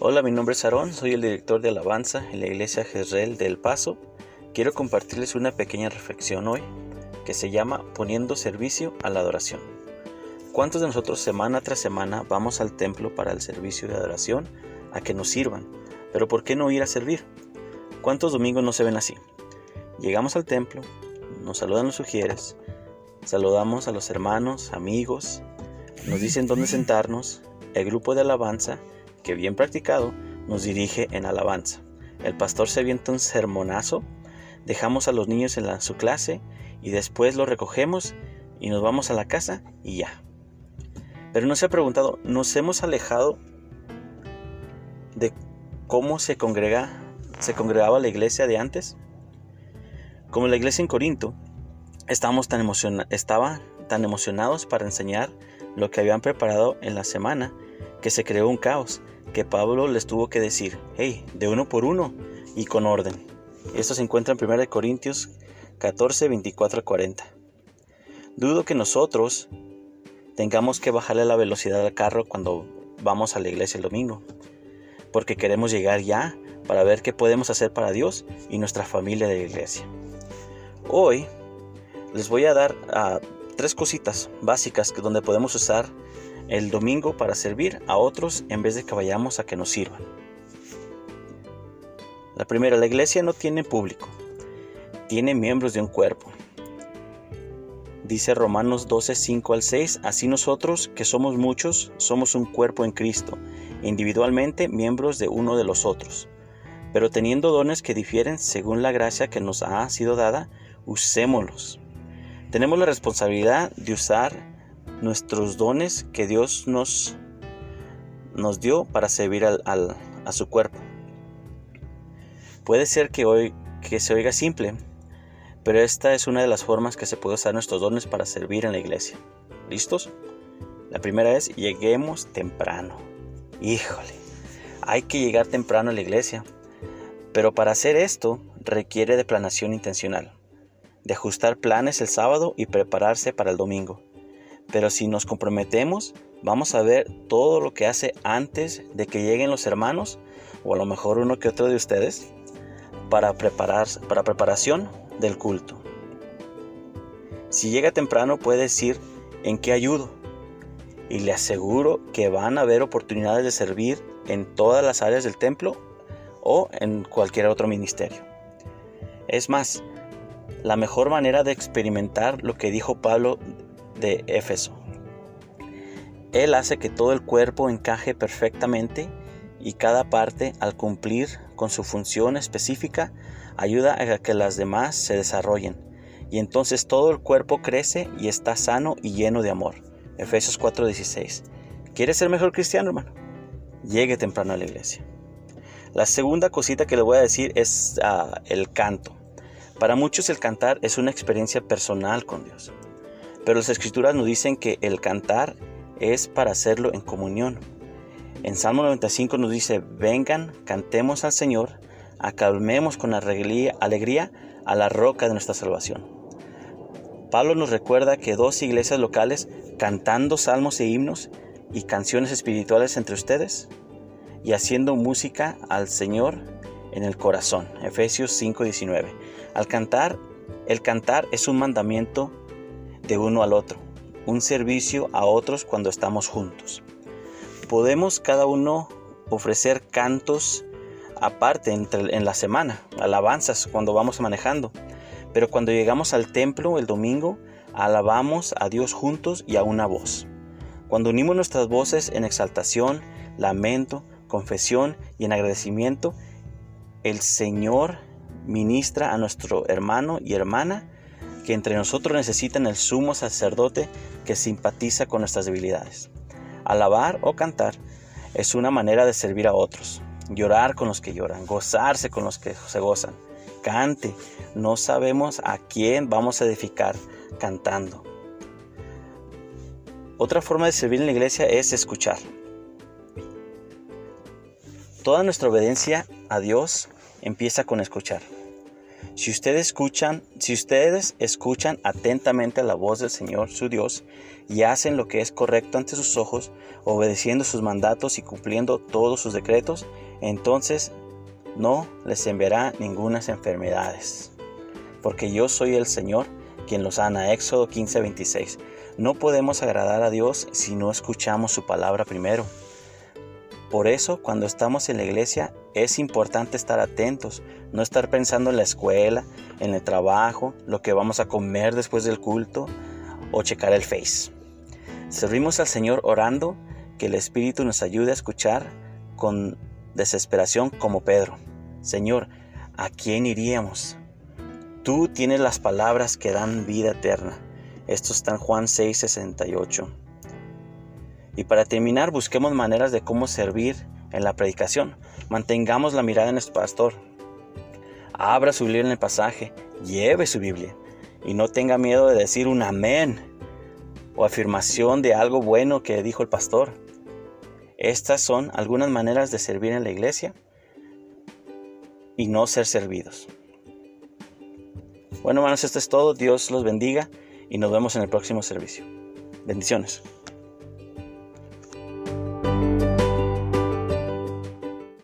Hola, mi nombre es Aarón, soy el director de alabanza en la iglesia Jezreel de El Paso. Quiero compartirles una pequeña reflexión hoy que se llama Poniendo servicio a la adoración. ¿Cuántos de nosotros semana tras semana vamos al templo para el servicio de adoración a que nos sirvan? Pero ¿por qué no ir a servir? ¿Cuántos domingos no se ven así? Llegamos al templo, nos saludan los sugieres, saludamos a los hermanos, amigos, nos dicen dónde sentarnos, el grupo de alabanza que bien practicado nos dirige en alabanza. El pastor se avienta un sermonazo, dejamos a los niños en su clase y después los recogemos y nos vamos a la casa y ya. Pero no se ha preguntado, ¿nos hemos alejado de cómo se congrega, se congregaba la iglesia de antes? Como la iglesia en Corinto, estábamos tan estaban tan emocionados para enseñar lo que habían preparado en la semana que se creó un caos, que Pablo les tuvo que decir, hey, de uno por uno y con orden. Esto se encuentra en 1 Corintios 14, 24 40. Dudo que nosotros tengamos que bajarle la velocidad al carro cuando vamos a la iglesia el domingo, porque queremos llegar ya para ver qué podemos hacer para Dios y nuestra familia de iglesia. Hoy les voy a dar ah, tres cositas básicas donde podemos usar el domingo para servir a otros en vez de que vayamos a que nos sirvan. La primera, la iglesia no tiene público, tiene miembros de un cuerpo. Dice Romanos 12, 5 al 6, así nosotros, que somos muchos, somos un cuerpo en Cristo, individualmente miembros de uno de los otros. Pero teniendo dones que difieren según la gracia que nos ha sido dada, usémoslos. Tenemos la responsabilidad de usar nuestros dones que Dios nos, nos dio para servir al, a su cuerpo. Puede ser que hoy que se oiga simple, pero esta es una de las formas que se puede usar nuestros dones para servir en la iglesia. ¿Listos? La primera es lleguemos temprano. Híjole, hay que llegar temprano a la iglesia. Pero para hacer esto requiere de planación intencional, de ajustar planes el sábado y prepararse para el domingo. Pero si nos comprometemos, vamos a ver todo lo que hace antes de que lleguen los hermanos, o a lo mejor uno que otro de ustedes, para, preparar, para preparación del culto. Si llega temprano puede decir en qué ayudo. Y le aseguro que van a haber oportunidades de servir en todas las áreas del templo o en cualquier otro ministerio. Es más, la mejor manera de experimentar lo que dijo Pablo de Éfeso. Él hace que todo el cuerpo encaje perfectamente y cada parte al cumplir con su función específica ayuda a que las demás se desarrollen y entonces todo el cuerpo crece y está sano y lleno de amor. Efesios 4:16. ¿Quieres ser mejor cristiano, hermano? Llegue temprano a la iglesia. La segunda cosita que le voy a decir es ah, el canto. Para muchos el cantar es una experiencia personal con Dios. Pero las escrituras nos dicen que el cantar es para hacerlo en comunión. En Salmo 95 nos dice, vengan, cantemos al Señor, acalmemos con alegría, a la roca de nuestra salvación. Pablo nos recuerda que dos iglesias locales cantando salmos e himnos y canciones espirituales entre ustedes y haciendo música al Señor en el corazón. Efesios 5:19. Al cantar, el cantar es un mandamiento de uno al otro, un servicio a otros cuando estamos juntos. Podemos cada uno ofrecer cantos aparte entre, en la semana, alabanzas cuando vamos manejando, pero cuando llegamos al templo el domingo, alabamos a Dios juntos y a una voz. Cuando unimos nuestras voces en exaltación, lamento, confesión y en agradecimiento, el Señor ministra a nuestro hermano y hermana que entre nosotros necesitan el sumo sacerdote que simpatiza con nuestras debilidades. Alabar o cantar es una manera de servir a otros, llorar con los que lloran, gozarse con los que se gozan. Cante, no sabemos a quién vamos a edificar cantando. Otra forma de servir en la iglesia es escuchar. Toda nuestra obediencia a Dios empieza con escuchar. Si ustedes escuchan, si ustedes escuchan atentamente la voz del Señor, su Dios, y hacen lo que es correcto ante sus ojos, obedeciendo sus mandatos y cumpliendo todos sus decretos, entonces no les enviará ninguna enfermedades. Porque yo soy el Señor quien los sana. Éxodo 15:26. No podemos agradar a Dios si no escuchamos su palabra primero. Por eso, cuando estamos en la iglesia, es importante estar atentos, no estar pensando en la escuela, en el trabajo, lo que vamos a comer después del culto o checar el Face. Servimos al Señor orando que el Espíritu nos ayude a escuchar con desesperación como Pedro. Señor, ¿a quién iríamos? Tú tienes las palabras que dan vida eterna. Esto está en Juan 6:68. Y para terminar, busquemos maneras de cómo servir en la predicación. Mantengamos la mirada en nuestro pastor. Abra su Biblia en el pasaje, lleve su Biblia y no tenga miedo de decir un amén o afirmación de algo bueno que dijo el pastor. Estas son algunas maneras de servir en la iglesia y no ser servidos. Bueno, hermanos, esto es todo. Dios los bendiga y nos vemos en el próximo servicio. Bendiciones.